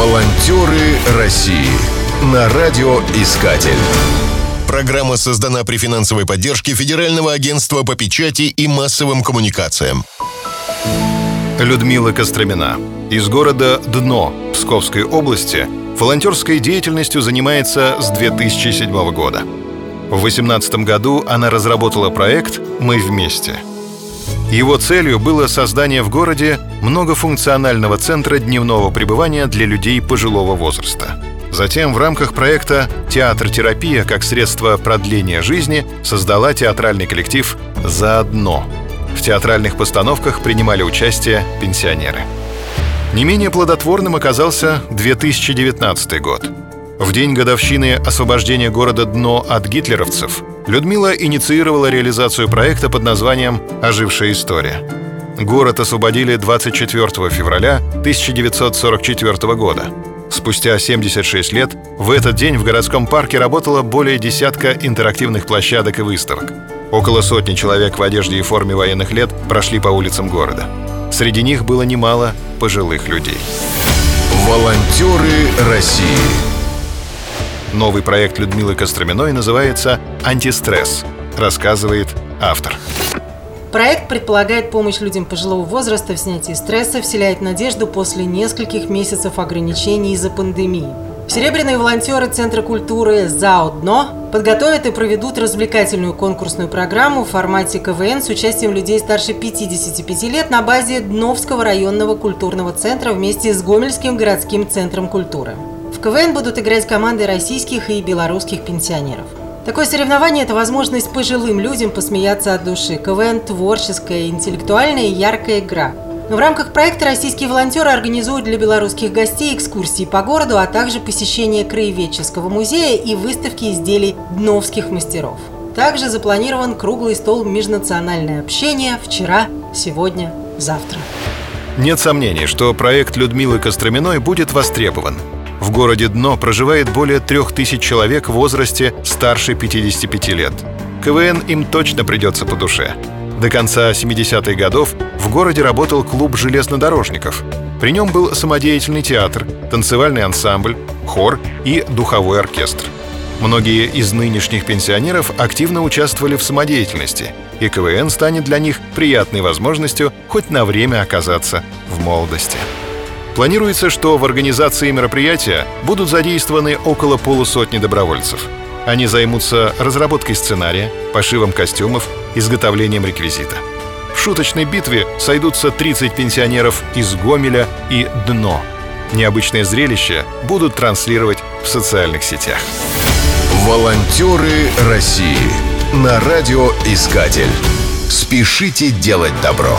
Волонтеры России на радиоискатель. Программа создана при финансовой поддержке Федерального агентства по печати и массовым коммуникациям. Людмила Костромина. Из города Дно Псковской области волонтерской деятельностью занимается с 2007 года. В 2018 году она разработала проект «Мы вместе». Его целью было создание в городе многофункционального центра дневного пребывания для людей пожилого возраста. Затем в рамках проекта «Театр-терапия» как средство продления жизни создала театральный коллектив «Заодно». В театральных постановках принимали участие пенсионеры. Не менее плодотворным оказался 2019 год. В день годовщины освобождения города Дно от гитлеровцев Людмила инициировала реализацию проекта под названием «Ожившая история». Город освободили 24 февраля 1944 года. Спустя 76 лет в этот день в городском парке работало более десятка интерактивных площадок и выставок. Около сотни человек в одежде и форме военных лет прошли по улицам города. Среди них было немало пожилых людей. Волонтеры России. Новый проект Людмилы Костроминой называется «Антистресс», рассказывает автор. Проект предполагает помощь людям пожилого возраста в снятии стресса, вселяет надежду после нескольких месяцев ограничений из-за пандемии. Серебряные волонтеры Центра культуры «Заодно» подготовят и проведут развлекательную конкурсную программу в формате КВН с участием людей старше 55 лет на базе Дновского районного культурного центра вместе с Гомельским городским центром культуры. В КВН будут играть команды российских и белорусских пенсионеров. Такое соревнование – это возможность пожилым людям посмеяться от души. КВН – творческая, интеллектуальная и яркая игра. Но в рамках проекта российские волонтеры организуют для белорусских гостей экскурсии по городу, а также посещение краеведческого музея и выставки изделий дновских мастеров. Также запланирован круглый стол межнациональное общение вчера, сегодня, завтра. Нет сомнений, что проект Людмилы Костроминой будет востребован – в городе Дно проживает более трех тысяч человек в возрасте старше 55 лет. КВН им точно придется по душе. До конца 70-х годов в городе работал клуб железнодорожников. При нем был самодеятельный театр, танцевальный ансамбль, хор и духовой оркестр. Многие из нынешних пенсионеров активно участвовали в самодеятельности, и КВН станет для них приятной возможностью хоть на время оказаться в молодости. Планируется, что в организации мероприятия будут задействованы около полусотни добровольцев. Они займутся разработкой сценария, пошивом костюмов, изготовлением реквизита. В шуточной битве сойдутся 30 пенсионеров из Гомеля и Дно. Необычное зрелище будут транслировать в социальных сетях. Волонтеры России на радиоискатель. Спешите делать добро.